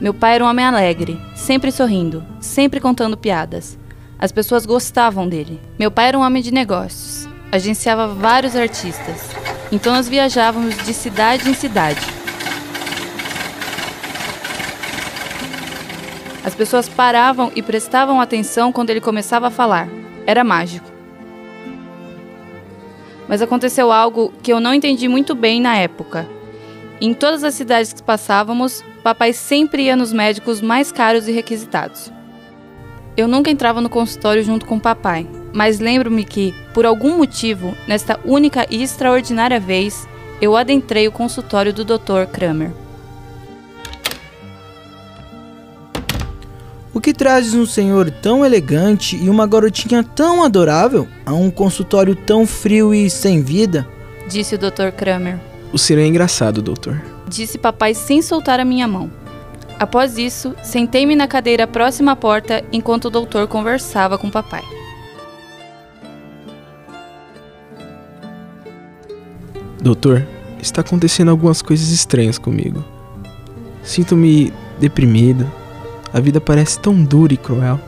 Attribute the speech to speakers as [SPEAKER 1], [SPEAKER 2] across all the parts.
[SPEAKER 1] Meu pai era um homem alegre, sempre sorrindo, sempre contando piadas. As pessoas gostavam dele. Meu pai era um homem de negócios, agenciava vários artistas. Então nós viajávamos de cidade em cidade. As pessoas paravam e prestavam atenção quando ele começava a falar. Era mágico. Mas aconteceu algo que eu não entendi muito bem na época. Em todas as cidades que passávamos, papai sempre ia nos médicos mais caros e requisitados. Eu nunca entrava no consultório junto com papai, mas lembro-me que, por algum motivo, nesta única e extraordinária vez, eu adentrei o consultório do Dr. Kramer.
[SPEAKER 2] O que trazes um senhor tão elegante e uma garotinha tão adorável a um consultório tão frio e sem vida?
[SPEAKER 1] Disse o Dr. Kramer.
[SPEAKER 3] O senhor é engraçado, doutor.
[SPEAKER 1] Disse papai sem soltar a minha mão. Após isso, sentei-me na cadeira próxima à porta enquanto o doutor conversava com papai.
[SPEAKER 3] Doutor, está acontecendo algumas coisas estranhas comigo. Sinto-me deprimido, a vida parece tão dura e cruel.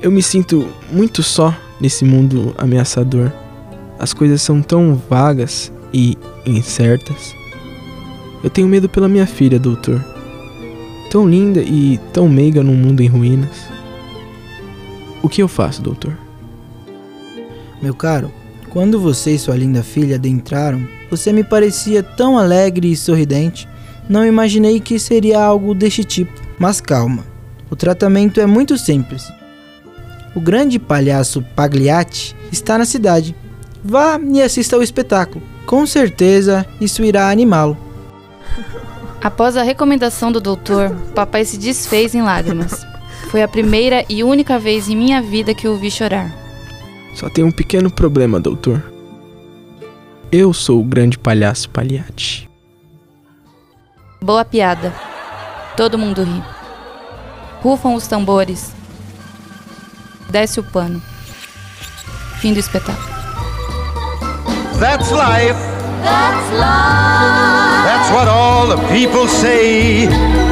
[SPEAKER 3] Eu me sinto muito só nesse mundo ameaçador. As coisas são tão vagas e incertas. Eu tenho medo pela minha filha, doutor. Tão linda e tão meiga num mundo em ruínas. O que eu faço, doutor?
[SPEAKER 2] Meu caro, quando você e sua linda filha adentraram, você me parecia tão alegre e sorridente. Não imaginei que seria algo deste tipo. Mas calma, o tratamento é muito simples. O grande palhaço Pagliatti está na cidade. Vá e assista ao espetáculo. Com certeza isso irá animá-lo.
[SPEAKER 1] Após a recomendação do doutor, papai se desfez em lágrimas. Foi a primeira e única vez em minha vida que o vi chorar.
[SPEAKER 3] Só tem um pequeno problema, doutor. Eu sou o grande palhaço Pagliatti.
[SPEAKER 1] Boa piada. Todo mundo ri. Rufam os tambores. Desce o pano. Fim do espetáculo.
[SPEAKER 4] That's life.
[SPEAKER 5] That's life.
[SPEAKER 4] That's what all the people say.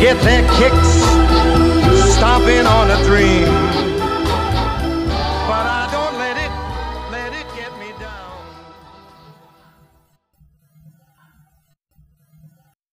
[SPEAKER 4] get their kicks stopping on a dream.